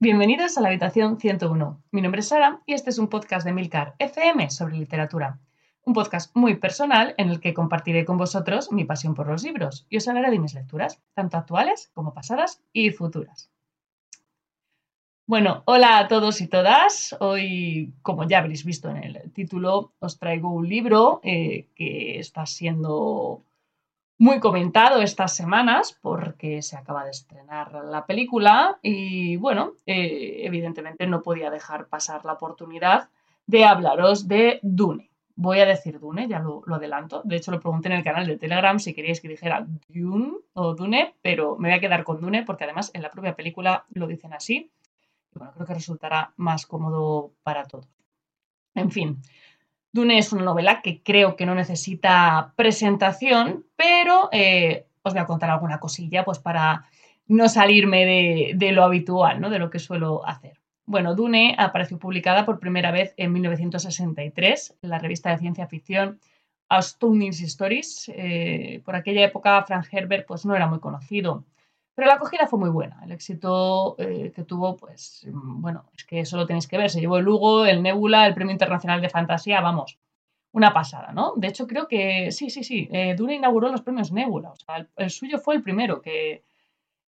Bienvenidos a la habitación 101. Mi nombre es Sara y este es un podcast de Milcar FM sobre literatura. Un podcast muy personal en el que compartiré con vosotros mi pasión por los libros y os hablaré de mis lecturas, tanto actuales como pasadas y futuras. Bueno, hola a todos y todas. Hoy, como ya habréis visto en el título, os traigo un libro eh, que está siendo muy comentado estas semanas porque se acaba de estrenar la película y bueno, eh, evidentemente no podía dejar pasar la oportunidad de hablaros de Dune. Voy a decir Dune, ya lo, adelanto. De hecho, lo pregunté en el canal de Telegram si queríais que dijera Dune o Dune, pero me voy a quedar con Dune porque además en la propia película lo dicen así. Bueno, creo que resultará más cómodo para todos. En fin, Dune es una novela que creo que no necesita presentación, pero eh, os voy a contar alguna cosilla pues para no salirme de, lo habitual, ¿no? de lo que suelo hacer. Bueno, Dune apareció publicada por primera vez en 1963 en la revista de ciencia ficción Astounding Stories. Eh, por aquella época Frank Herbert pues, no era muy conocido. Pero la acogida fue muy buena. El éxito eh, que tuvo, pues, mm, bueno, es que eso lo tenéis que ver. Se llevó el Lugo, el Nebula, el Premio Internacional de Fantasía, vamos, una pasada, ¿no? De hecho, creo que sí, sí, sí. Eh, Dune inauguró los premios Nebula. O sea, el, suyo fue el primero que,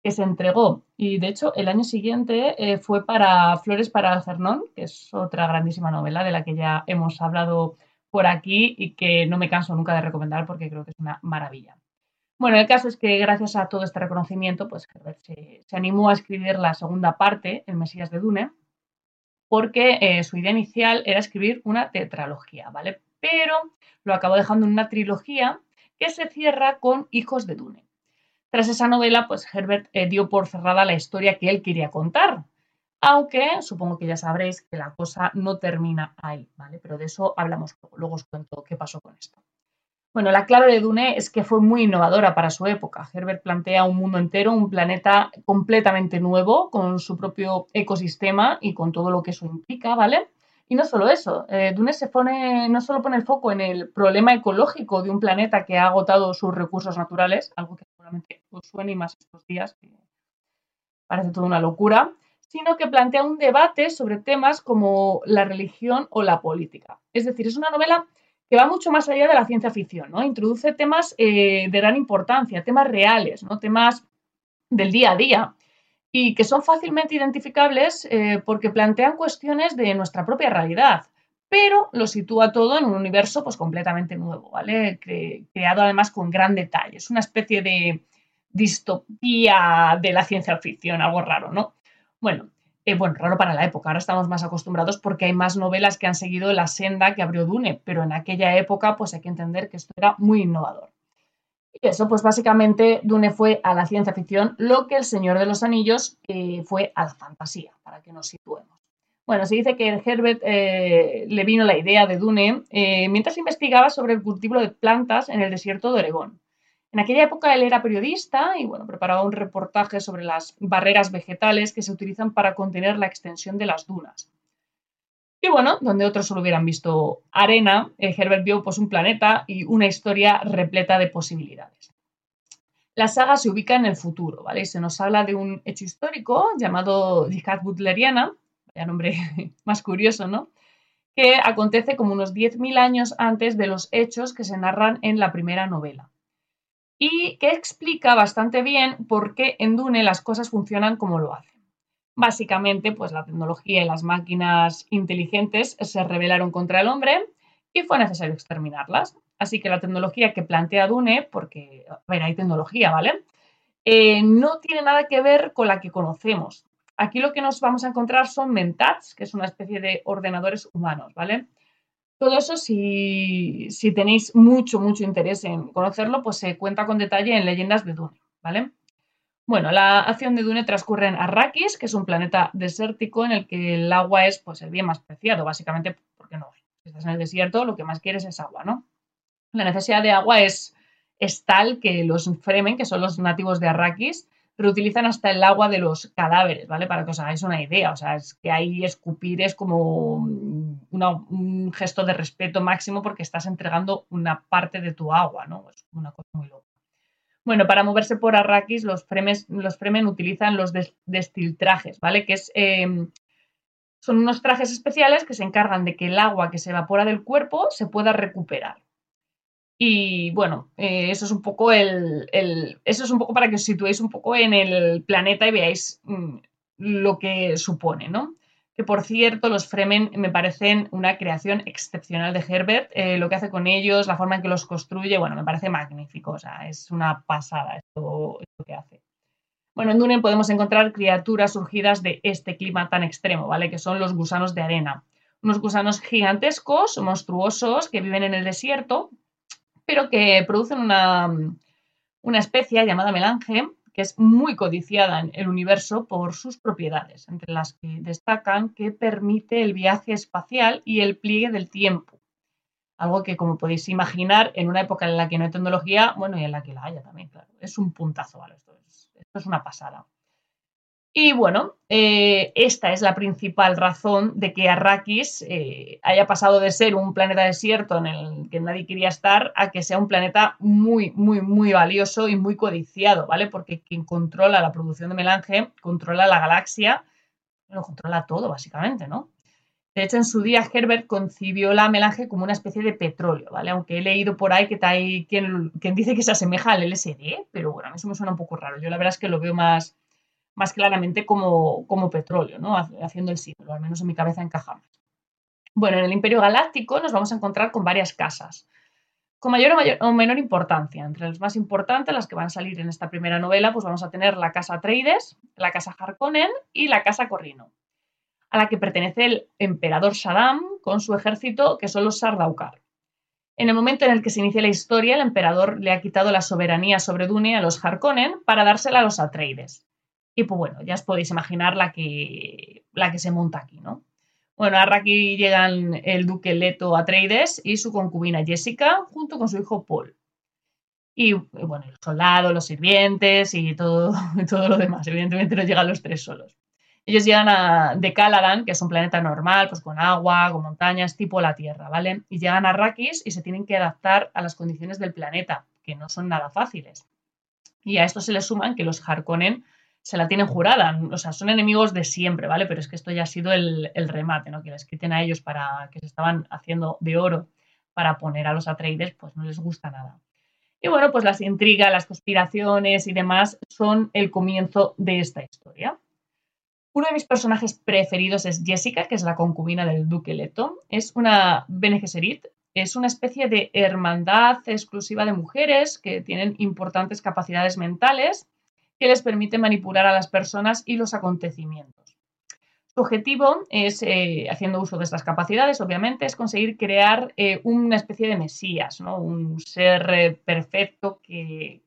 se entregó. Y de hecho, el año siguiente eh, fue para Flores para Algernon, que es otra grandísima novela de la que ya hemos hablado por aquí y que no me canso nunca de recomendar porque creo que es una maravilla. Bueno, el caso es que gracias a todo este reconocimiento, pues Herbert se, animó a escribir la segunda parte, El Mesías de Dune, porque eh, su idea inicial era escribir una tetralogía, ¿vale? Pero lo acabó dejando en una trilogía que se cierra con Hijos de Dune. Tras esa novela, pues Herbert eh, dio por cerrada la historia que él quería contar, aunque supongo que ya sabréis que la cosa no termina ahí, ¿vale? Pero de eso hablamos luego, luego os cuento qué pasó con esto. Bueno, la clave de Dune es que fue muy innovadora para su época. Herbert plantea un mundo entero, un planeta completamente nuevo, con su propio ecosistema y con todo lo que eso implica, ¿vale? Y no solo eso, eh, Dune se pone, no solo pone el foco en el problema ecológico de un planeta que ha agotado sus recursos naturales, algo que seguramente os suene más estos días, que parece toda una locura, sino que plantea un debate sobre temas como la religión o la política. Es decir, es una novela que va mucho más allá de la ciencia ficción, ¿no? Introduce temas eh, de gran importancia, temas reales, ¿no? Temas del día a día y que son fácilmente identificables eh, porque plantean cuestiones de nuestra propia realidad, pero lo sitúa todo en un universo pues completamente nuevo, ¿vale? creado además con gran detalle. Es una especie de distopía de la ciencia ficción, algo raro, ¿no? Bueno, eh, bueno, raro para la época, ahora estamos más acostumbrados porque hay más novelas que han seguido la senda que abrió Dune, pero en aquella época pues hay que entender que esto era muy innovador. Y eso pues básicamente Dune fue a la ciencia ficción lo que El Señor de los Anillos eh, fue a la fantasía, para que nos situemos. Bueno, se dice que Herbert eh, le vino la idea de Dune mientras investigaba sobre el cultivo de plantas en el desierto de Oregón. En aquella época él era periodista y bueno, preparaba un reportaje sobre las barreras vegetales que se utilizan para contener la extensión de las dunas. Y bueno, donde otros solo hubieran visto arena, eh, Herbert vio pues, un planeta y una historia repleta de posibilidades. La saga se ubica en el futuro, ¿vale? se nos habla de un hecho histórico llamado Jihad Butleriana, vaya nombre más curioso, ¿no? Que acontece como unos 10.000 años antes de los hechos que se narran en la primera novela y que explica bastante bien por qué en Dune las cosas funcionan como lo hacen. Básicamente, pues la tecnología y las máquinas inteligentes se rebelaron contra el hombre y fue necesario exterminarlas. Así que la tecnología que plantea Dune, porque, a hay tecnología, ¿vale? Eh, no tiene nada que ver con la que conocemos. Aquí lo que nos vamos a encontrar son mentats, que es una especie de ordenadores humanos, ¿vale? Todo eso, si, tenéis mucho, mucho interés en conocerlo, pues se cuenta con detalle en Leyendas de Dune, ¿vale? Bueno, la acción de Dune transcurre en Arrakis, que es un planeta desértico en el que el agua es pues, el bien más preciado, básicamente porque no, si estás en el desierto, lo que más quieres es agua, ¿no? La necesidad de agua es tal que los Fremen, que son los nativos de Arrakis, reutilizan hasta el agua de los cadáveres, ¿vale? Para que os hagáis una idea. O sea, es que ahí escupir es como un gesto de respeto máximo porque estás entregando una parte de tu agua, ¿no? Es una cosa muy loca. Bueno, para moverse por Arrakis, los, los Fremen utilizan los destiltrajes, ¿vale? Que es, em, son unos trajes especiales que se encargan de que el agua que se evapora del cuerpo se pueda recuperar. Y bueno, eh, eso es un poco el, Eso es un poco para que os situéis un poco en el planeta y veáis mm, lo que supone, ¿no? que por cierto los Fremen me parecen una creación excepcional de Herbert. Eh, lo que hace con ellos, la forma en que los construye, bueno, me parece magnífico. O sea, es una pasada esto, que hace. Bueno, en Dunen podemos encontrar criaturas surgidas de este clima tan extremo, ¿vale? Que son los gusanos de arena. Unos gusanos gigantescos, monstruosos, que viven en el desierto, pero que producen una, una especie llamada melange, que es muy codiciada en el universo por sus propiedades, entre las que destacan que permite el viaje espacial y el pliegue del tiempo. Algo que, como podéis imaginar, en una época en la que no hay tecnología, bueno, y en la que la haya también, claro, es un puntazo, ¿vale? esto es una pasada. Y bueno, eh, esta es la principal razón de que Arrakis eh, haya pasado de ser un planeta desierto en el que nadie quería estar a que sea un planeta muy, muy, muy valioso y muy codiciado, ¿vale? Porque quien controla la producción de melange controla la galaxia, lo controla todo, básicamente, ¿no? De hecho, en su día Herbert concibió la melange como una especie de petróleo, ¿vale? Aunque he leído por ahí que hay quien, quien dice que se asemeja al LSD, pero bueno, a mí eso me suena un poco raro. Yo la verdad es que lo veo más más claramente como, como petróleo, ¿no? haciendo el símbolo, al menos en mi cabeza encaja más. Bueno, en el Imperio Galáctico nos vamos a encontrar con varias casas, con mayor o, menor importancia. Entre las más importantes, las que van a salir en esta primera novela, pues vamos a tener la casa Atreides, la casa Harkonnen y la casa Corrino, a la que pertenece el emperador Saddam con su ejército, que son los Sardaukar. En el momento en el que se inicia la historia, el emperador le ha quitado la soberanía sobre Dune a los Harkonnen para dársela a los Atreides. Y pues bueno, ya os podéis imaginar la que, la que se monta aquí, ¿no? Bueno, ahora aquí llegan el duque Leto Atreides y su concubina Jessica junto con su hijo Paul. Y bueno, los soldados, los sirvientes y todo, todo lo demás. Evidentemente no llegan los tres solos. Ellos llegan a, de Caladan, que es un planeta normal, pues con agua, con montañas, tipo la Tierra, ¿vale? Y llegan a Arrakis y se tienen que adaptar a las condiciones del planeta, que no son nada fáciles. Y a esto se le suman que los Harkonnen se la tienen jurada. O sea, son enemigos de siempre, ¿vale? Pero es que esto ya ha sido el, remate, ¿no? Que les quiten a ellos para que se estaban haciendo de oro para poner a los Atreides, pues no les gusta nada. Y bueno, pues las intrigas, las conspiraciones y demás son el comienzo de esta historia. Uno de mis personajes preferidos es Jessica, que es la concubina del duque Leto. Es una Bene Gesserit, es una especie de hermandad exclusiva de mujeres que tienen importantes capacidades mentales que les permite manipular a las personas y los acontecimientos. Su objetivo es, eh, haciendo uso de estas capacidades, obviamente, es conseguir crear eh, una especie de mesías, ¿no? un ser eh, perfecto que,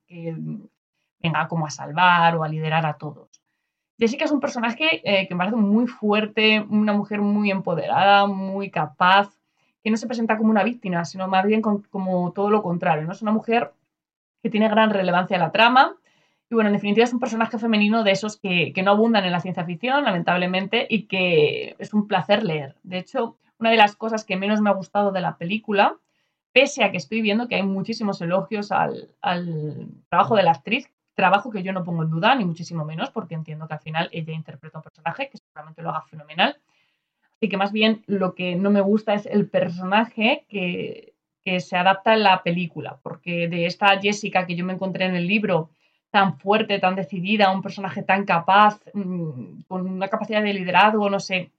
venga como a salvar o a liderar a todos. Jessica es un personaje que me parece muy fuerte, una mujer muy empoderada, muy capaz, que no se presenta como una víctima, sino más bien como todo lo contrario. ¿no? Es una mujer que tiene gran relevancia en la trama, y bueno, en definitiva es un personaje femenino de esos que, no abundan en la ciencia ficción, lamentablemente, y que es un placer leer. De hecho, una de las cosas que menos me ha gustado de la película, pese a que estoy viendo que hay muchísimos elogios al, trabajo de la actriz, trabajo que yo no pongo en duda, ni muchísimo menos, porque entiendo que al final ella interpreta un personaje que seguramente lo haga fenomenal. Así que más bien lo que no me gusta es el personaje que, que se adapta en la película, porque de esta Jessica que yo me encontré en el libro, tan fuerte, tan decidida, un personaje tan capaz, mm, con una capacidad de liderazgo, no sé,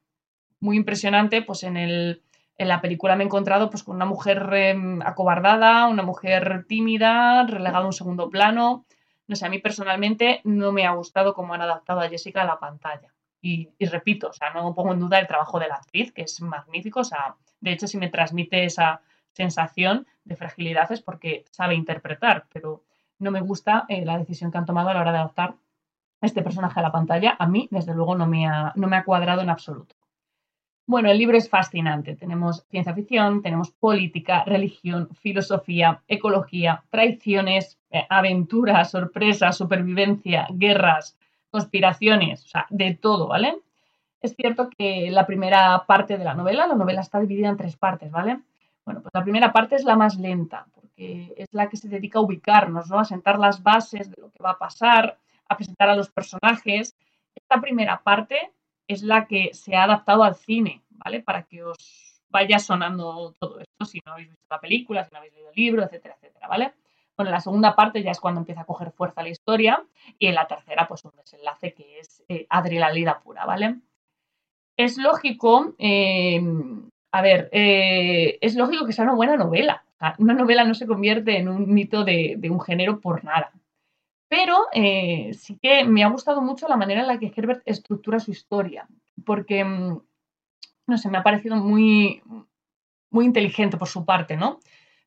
muy impresionante, pues en, el, en la película me he encontrado pues con una mujer em, acobardada, una mujer tímida, relegada a un segundo plano. No sé, a mí personalmente no me ha gustado cómo han adaptado a Jessica a la pantalla. Y, repito, o sea, no pongo en duda el trabajo de la actriz, que es magnífico. O sea, de hecho, si me transmite esa sensación de fragilidad es porque sabe interpretar, pero no me gusta eh, la decisión que han tomado a la hora de adaptar este personaje a la pantalla. A mí, desde luego, no me ha, no me ha cuadrado en absoluto. Bueno, el libro es fascinante. Tenemos ciencia ficción, tenemos política, religión, filosofía, ecología, traiciones, eh, aventuras, sorpresas, supervivencia, guerras, conspiraciones, o sea, de todo, ¿vale? Es cierto que la primera parte de la novela, la novela está dividida en tres partes, ¿vale? Bueno, pues la primera parte es la más lenta, es la que se dedica a ubicarnos, ¿no? A sentar las bases de lo que va a pasar, a presentar a los personajes. Esta primera parte es la que se ha adaptado al cine, ¿vale? Para que os vaya sonando todo esto, si no habéis visto la película, si no habéis leído el libro, etcétera, etcétera, ¿vale? Bueno, la segunda parte ya es cuando empieza a coger fuerza la historia y en la tercera, pues un desenlace que es eh, pura, ¿vale? Es lógico, eh, a ver, eh, es lógico que sea una buena novela. Una novela no se convierte en un mito de, un género por nada. Pero eh, sí que me ha gustado mucho la manera en la que Herbert estructura su historia, porque, mm, no sé, me ha parecido muy, muy inteligente por su parte, ¿no?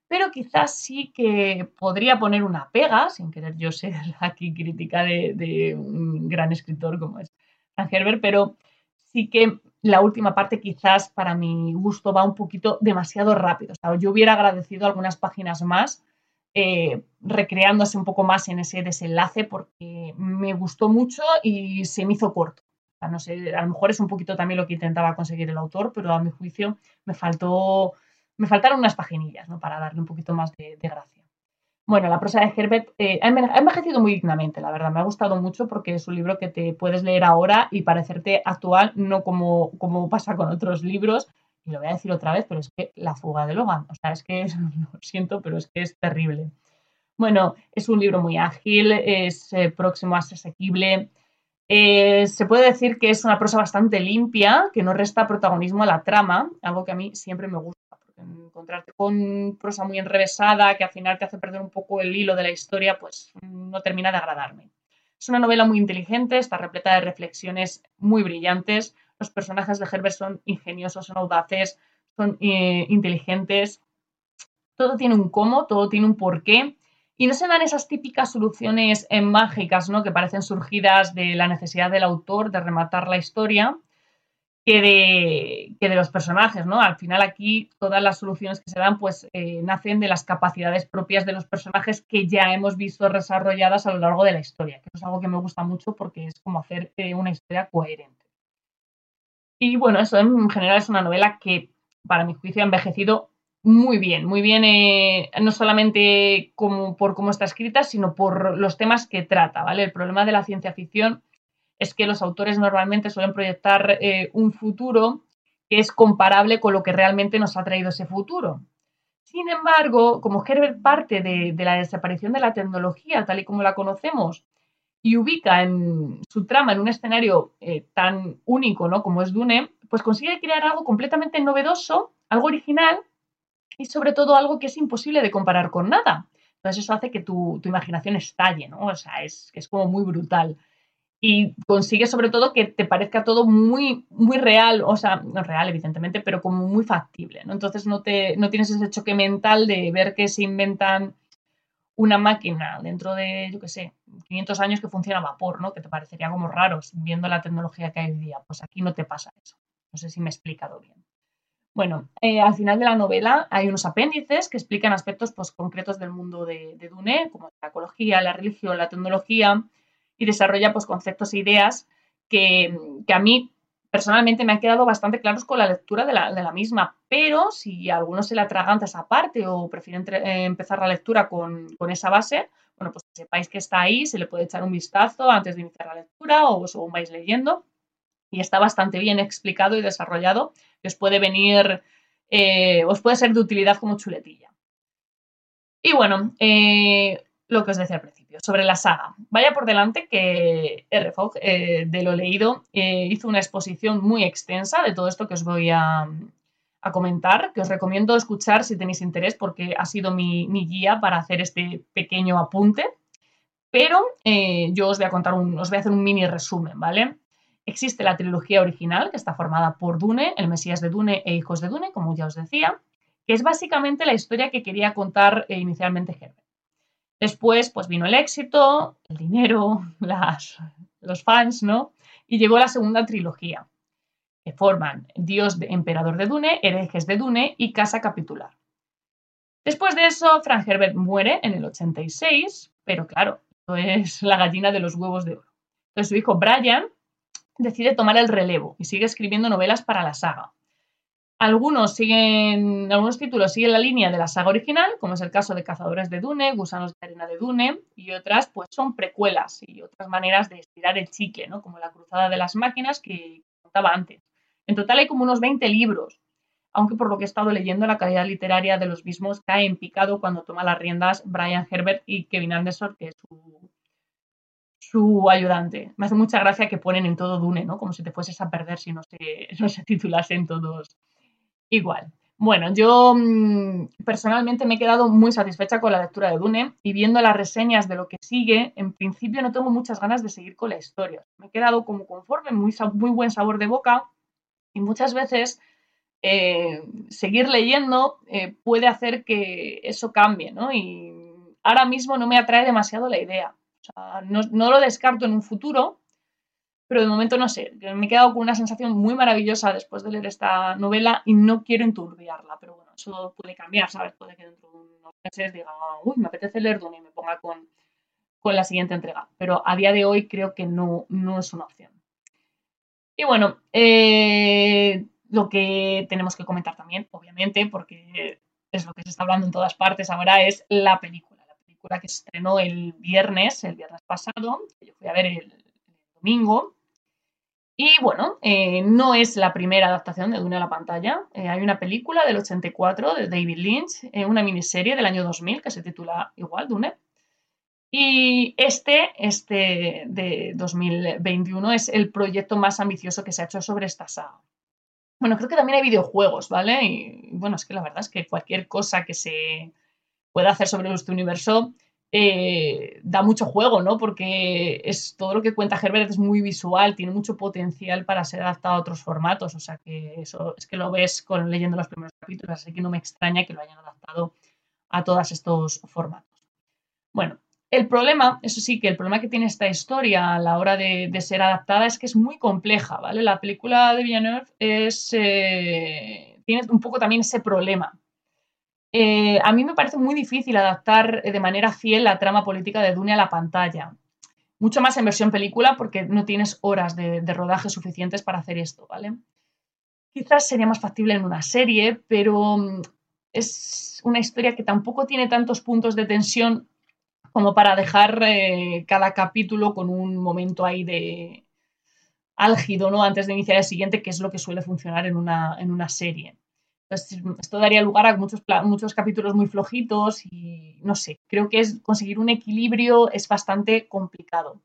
Pero quizás sí que podría poner una pega, sin querer yo ser aquí crítica de, de un gran escritor como es Herbert, pero sí que la última parte quizás para mi gusto va un poquito demasiado rápido. yo hubiera agradecido algunas páginas más, eh, recreándose un poco más en ese desenlace porque me gustó mucho y se me hizo corto. no sé, a lo mejor es un poquito también lo que intentaba conseguir el autor, pero a mi juicio me faltó, me faltaron unas paginillas, ¿no? Para darle un poquito más de gracia. Bueno, la prosa de Herbert eh, ha envejecido muy dignamente, la verdad. Me ha gustado mucho porque es un libro que te puedes leer ahora y parecerte actual, no como, como pasa con otros libros. Y lo voy a decir otra vez, pero es que la fuga de Logan, o sea, es que lo siento, pero es que es terrible. Bueno, es un libro muy ágil, es eh, próximo a ser asequible. Eh, se puede decir que es una prosa bastante limpia, que no resta protagonismo a la trama, algo que a mí siempre me gusta encontrarte con prosa muy enrevesada que al final te hace perder un poco el hilo de la historia, pues no termina de agradarme. Es una novela muy inteligente, está repleta de reflexiones muy brillantes. Los personajes de Herbert son ingeniosos, son audaces, son eh, inteligentes. Todo tiene un cómo, todo tiene un porqué. Y no se dan esas típicas soluciones mágicas, ¿no? Que parecen surgidas de la necesidad del autor de rematar la historia, que de, que de los personajes, ¿no? Al final aquí todas las soluciones que se dan pues eh, nacen de las capacidades propias de los personajes que ya hemos visto desarrolladas a lo largo de la historia, que es algo que me gusta mucho porque es como hacer eh, una historia coherente. Y bueno, eso en general es una novela que para mi juicio ha envejecido muy bien, muy bien, eh, no solamente por cómo está escrita, sino por los temas que trata, ¿vale? El problema de la ciencia ficción es que los autores normalmente suelen proyectar eh, un futuro que es comparable con lo que realmente nos ha traído ese futuro. Sin embargo, como Herbert parte de, la desaparición de la tecnología tal y como la conocemos y ubica en su trama en un escenario eh, tan único ¿no? como es Dune, pues consigue crear algo completamente novedoso, algo original y sobre todo algo que es imposible de comparar con nada. Entonces eso hace que tu, imaginación estalle, ¿no? O sea, es, es como muy brutal y consigue sobre todo que te parezca todo muy, muy real, o sea, no real evidentemente, pero como muy factible, ¿no? Entonces no, te, no tienes ese choque mental de ver que se inventan una máquina dentro de, yo qué sé, 500 años que funciona a vapor, ¿no? Que te parecería como raro viendo la tecnología que hay hoy día. Pues aquí no te pasa eso. No sé si me he explicado bien. Bueno, eh, al final de la novela hay unos apéndices que explican aspectos pues, concretos del mundo de, de Dune, como la ecología, la religión, la tecnología, y desarrolla pues, conceptos e ideas que, a mí personalmente me han quedado bastante claros con la lectura de la, misma, pero si a alguno se le atraganta esa parte o prefiere eh, empezar la lectura con, esa base, bueno, pues sepáis que está ahí, se le puede echar un vistazo antes de iniciar la lectura o según vais leyendo. Y está bastante bien explicado y desarrollado os puede venir, eh, os puede ser de utilidad como chuletilla. Y bueno, eh, lo que os decía al principio, sobre la saga. Vaya por delante que R. Fogg, eh, de lo leído, eh, hizo una exposición muy extensa de todo esto que os voy a, comentar, que os recomiendo escuchar si tenéis interés, porque ha sido mi, guía para hacer este pequeño apunte. Pero eh, yo os voy a contar un, os voy a hacer un mini resumen, ¿vale? Existe la trilogía original, que está formada por Dune, el Mesías de Dune e Hijos de Dune, como ya os decía, que es básicamente la historia que quería contar inicialmente Herbert. Después, pues vino el éxito, el dinero, los fans, ¿no? Y llegó la segunda trilogía, que forman Dios Emperador de Dune, Herejes de Dune y Casa Capitular. Después de eso, Frank Herbert muere en el 86, pero claro, esto es la gallina de los huevos de oro. Entonces su hijo Brian decide tomar el relevo y sigue escribiendo novelas para la saga. Algunos siguen, algunos títulos siguen la línea de la saga original, como es el caso de Cazadores de Dune, Gusanos de Arena de Dune, y otras pues son precuelas y otras maneras de estirar el chicle, ¿no? Como la Cruzada de las Máquinas que contaba antes. En total hay como unos 20 libros, aunque por lo que he estado leyendo la calidad literaria de los mismos cae en picado cuando toma las riendas Brian Herbert y Kevin Anderson, que es su, su ayudante. Me hace mucha gracia que ponen en todo Dune, ¿no? Como si te fueses a perder si no se, no se titulasen todos igual. Bueno, yo mm, personalmente me he quedado muy satisfecha con la lectura de Dune y viendo las reseñas de lo que sigue, en principio no tengo muchas ganas de seguir con la historia. Me he quedado como conforme, muy, muy buen sabor de boca y muchas veces eh, seguir leyendo eh, puede hacer que eso cambie, ¿no? Y ahora mismo no me atrae demasiado la idea. No, no lo descarto en un futuro, pero de momento no sé. Me he quedado con una sensación muy maravillosa después de leer esta novela y no quiero enturbiarla, pero bueno, eso puede cambiar, ¿sabes? Puede que dentro de unos meses diga, uy, me apetece leer Dune y me ponga con, con la siguiente entrega, pero a día de hoy creo que no, no es una opción. Y bueno, eh, lo que tenemos que comentar también, obviamente, porque es lo que se está hablando en todas partes ahora, es la película. La película que se estrenó el viernes, el viernes pasado, que yo fui a ver el, domingo. Y bueno, eh, no es la primera adaptación de Dune a la pantalla. Eh, hay una película del 84 de David Lynch, eh, una miniserie del año 2000 que se titula igual Dune. Y este, este de 2021, es el proyecto más ambicioso que se ha hecho sobre esta saga. Bueno, creo que también hay videojuegos, ¿vale? Y bueno, es que la verdad es que cualquier cosa que se pueda hacer sobre este universo eh, da mucho juego, ¿no? Porque es todo lo que cuenta Herbert es muy visual, tiene mucho potencial para ser adaptado a otros formatos. O sea que eso es que lo ves con leyendo los primeros capítulos, así que no me extraña que lo hayan adaptado a todos estos formatos. Bueno, el problema, eso sí, que el problema que tiene esta historia a la hora de, ser adaptada es que es muy compleja, ¿vale? La película de Villeneuve es, eh, tiene un poco también ese problema. Eh, a mí me parece muy difícil adaptar de manera fiel la trama política de Dune a la pantalla. Mucho más en versión película porque no tienes horas de, de rodaje suficientes para hacer esto, ¿vale? Quizás sería más factible en una serie, pero mm, es una historia que tampoco tiene tantos puntos de tensión como para dejar eh, cada capítulo con un momento ahí de álgido, ¿no? Antes de iniciar el siguiente, que es lo que suele funcionar en una, en una serie. Entonces, esto daría lugar a muchos, muchos capítulos muy flojitos y no sé, creo que es conseguir un equilibrio es bastante complicado.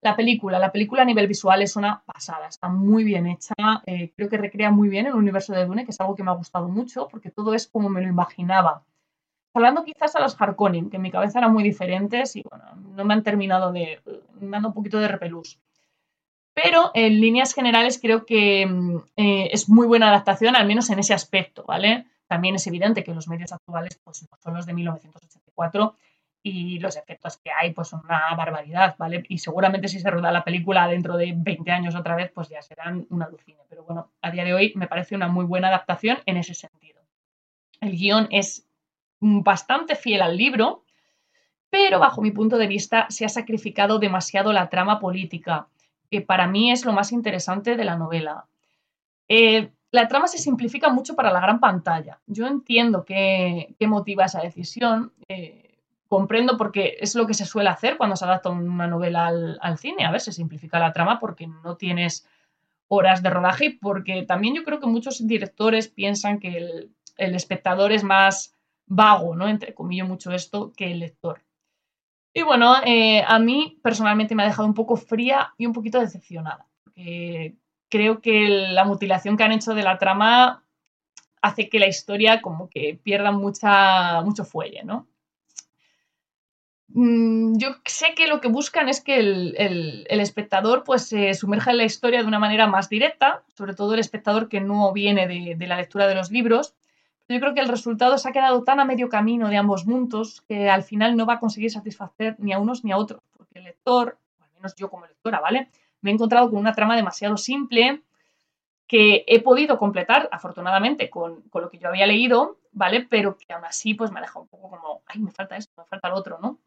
La película, la película a nivel visual es una pasada, está muy bien hecha, eh, creo que recrea muy bien el universo de Dune, que es algo que me ha gustado mucho porque todo es como me lo imaginaba hablando quizás a los Harkonnen, que en mi cabeza eran muy diferentes y bueno, no me han terminado de. me han un poquito de repelús. Pero en líneas generales creo que mm, eh, es muy buena adaptación, al menos en ese aspecto, ¿vale? También es evidente que los medios actuales pues, son los de 1984 y los efectos que hay pues son una barbaridad, ¿vale? Y seguramente si se rueda la película dentro de 20 años otra vez, pues ya serán una alucine. Pero bueno, a día de hoy me parece una muy buena adaptación en ese sentido. El guion es bastante fiel al libro, pero bajo mi punto de vista se ha sacrificado demasiado la trama política, que para mí es lo más interesante de la novela. Eh, la trama se simplifica mucho para la gran pantalla. Yo entiendo qué, motiva esa decisión, eh, comprendo porque es lo que se suele hacer cuando se adapta una novela al, cine. A ver, se simplifica la trama porque no tienes horas de rodaje y porque también yo creo que muchos directores piensan que el espectador es más vago, ¿no? Entre comillas mucho esto, que el lector. Y bueno, eh, a mí personalmente me ha dejado un poco fría y un poquito decepcionada. Creo que la mutilación que han hecho de la trama hace que la historia como que pierda mucha, mucho fuelle, ¿no? Mm, yo sé que lo que buscan es que el, espectador pues se sumerja en la historia de una manera más directa, sobre todo el espectador que no viene de la lectura de los libros, yo creo que el resultado se ha quedado tan a medio camino de ambos mundos que al final no va a conseguir satisfacer ni a unos ni a otros, porque el lector, o al menos yo como lectora, ¿vale? Me he encontrado con una trama demasiado simple que he podido completar, afortunadamente, con, lo que yo había leído, ¿vale? Pero que aún así pues me ha dejado un poco como, ay, me falta esto, me falta lo otro, ¿no?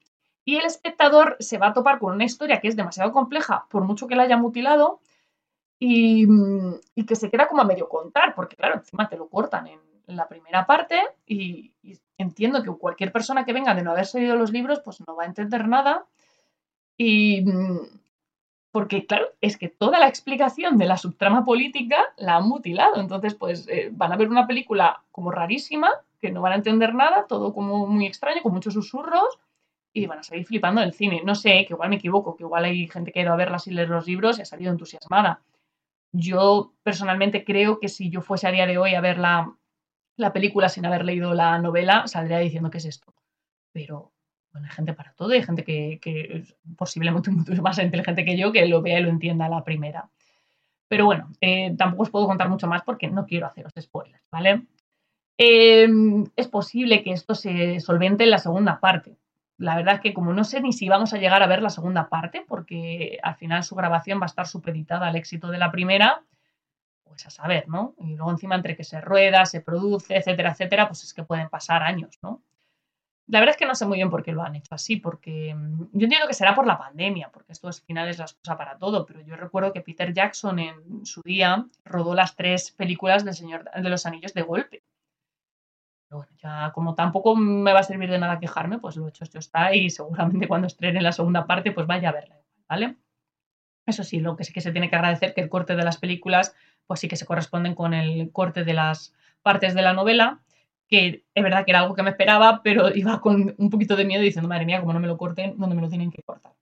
Y el espectador se va a topar con una historia que es demasiado compleja, por mucho que la haya mutilado, y, que se queda como a medio contar, porque claro, encima te lo cortan en, la primera parte y, entiendo que cualquier persona que venga de no haber leído los libros pues no va a entender nada y porque claro, es que toda la explicación de la subtrama política la han mutilado, entonces pues eh, van a ver una película como rarísima, que no van a entender nada, todo como muy extraño, con muchos susurros y van a salir flipando en el cine. No sé, que igual me equivoco, que igual hay gente que ha ido a verla sin leer los libros y ha salido entusiasmada. Yo personalmente creo que si yo fuese a día de hoy a ver la, película sin haber leído la novela, saldría diciendo que es esto. Pero bueno, hay gente para todo, hay gente que, que posiblemente mucho más inteligente que yo que lo vea y lo entienda a la primera. Pero bueno, eh, tampoco os puedo contar mucho más porque no quiero haceros spoilers, ¿vale? Eh, es posible que esto se solvente en la segunda parte la verdad es que como no sé ni si vamos a llegar a ver la segunda parte, porque al final su grabación va a estar supeditada al éxito de la primera, pues a saber, ¿no? Y luego encima entre que se rueda, se produce, etcétera, etcétera, pues es que pueden pasar años, ¿no? La verdad es que no sé muy bien por qué lo han hecho así, porque mm, yo entiendo que será por la pandemia, porque esto al final es la excusa para todo, pero yo recuerdo que Peter Jackson en su día rodó las tres películas del Señor de los Anillos de golpe bueno, ya como tampoco me va a servir de nada quejarme, pues lo hecho esto está y seguramente cuando estrene la segunda parte, pues vaya a verla, ¿vale? Eso sí, lo que sí que se tiene que agradecer que el corte de las películas, pues sí que se corresponden con el corte de las partes de la novela, que es verdad que era algo que me esperaba, pero iba con un poquito de miedo diciendo, madre mía, como no me lo corten, ¿dónde me lo tienen que cortar?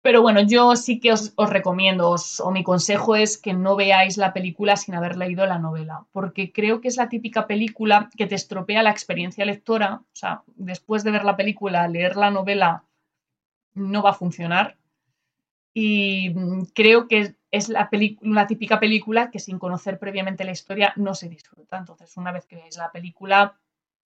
Pero bueno, yo sí que os, recomiendo, o mi consejo es que no veáis la película sin haber leído la novela, porque creo que es la típica película que te estropea la experiencia lectora. O sea, después de ver la película, leer la novela no va a funcionar. Y mm, creo que es la, la típica película que sin conocer previamente la historia no se disfruta. Entonces, una vez que veáis la película,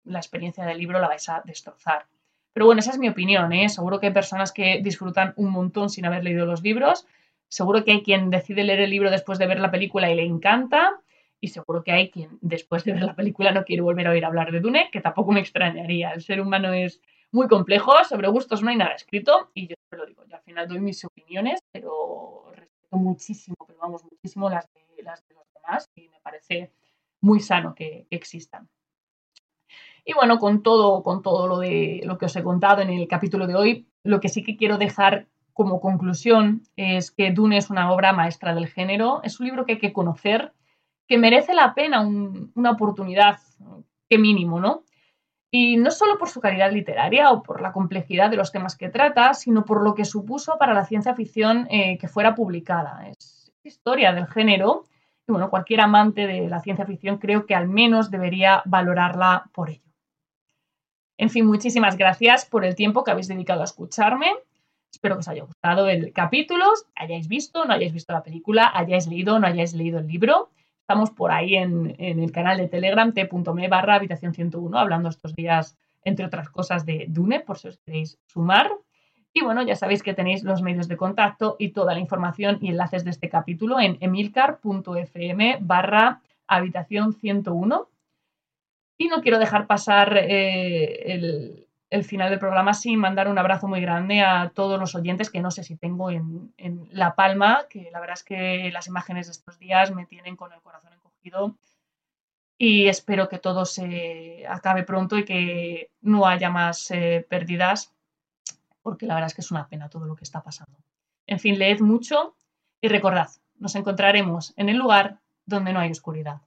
la experiencia del libro la vais a destrozar. Pero bueno, esa es mi opinión, ¿eh? Seguro que hay personas que disfrutan un montón sin haber leído los libros. Seguro que hay quien decide leer el libro después de ver la película y le encanta. Y seguro que hay quien después de ver la película no quiere volver a oír hablar de Dune, que tampoco me extrañaría. El ser humano es muy complejo, sobre gustos no hay nada escrito y yo lo digo, yo al final doy mis opiniones, pero respeto muchísimo, pero vamos, muchísimo las de, las los demás y me parece muy sano que existan. Y bueno, con todo, con todo lo de lo que os he contado en el capítulo de hoy, lo que sí que quiero dejar como conclusión es que Dune es una obra maestra del género, es un libro que hay que conocer, que merece la pena una oportunidad, qué mínimo, ¿no? Y no solo por su calidad literaria o por la complejidad de los temas que trata, sino por lo que supuso para la ciencia ficción eh, que fuera publicada. Es historia del género y bueno, cualquier amante de la ciencia ficción creo que al menos debería valorarla por ello. En fin, muchísimas gracias por el tiempo que habéis dedicado a escucharme. Espero que os haya gustado el capítulo, hayáis visto, no hayáis visto la película, hayáis leído, no hayáis leído el libro. Estamos por ahí en, el canal de Telegram t.me barra habitación 101 hablando estos días, entre otras cosas, de Dune, por si os queréis sumar. Y bueno, ya sabéis que tenéis los medios de contacto y toda la información y enlaces de este capítulo en emilcar.fm barra habitación 101. Y no quiero dejar pasar eh, el, final del programa sin mandar un abrazo muy grande a todos los oyentes que no sé si tengo en, La Palma, que la verdad es que las imágenes de estos días me tienen con el corazón encogido. Y espero que todo se acabe pronto y que no haya más eh, pérdidas, porque la verdad es que es una pena todo lo que está pasando. En fin, leed mucho y recordad, nos encontraremos en el lugar donde no hay oscuridad.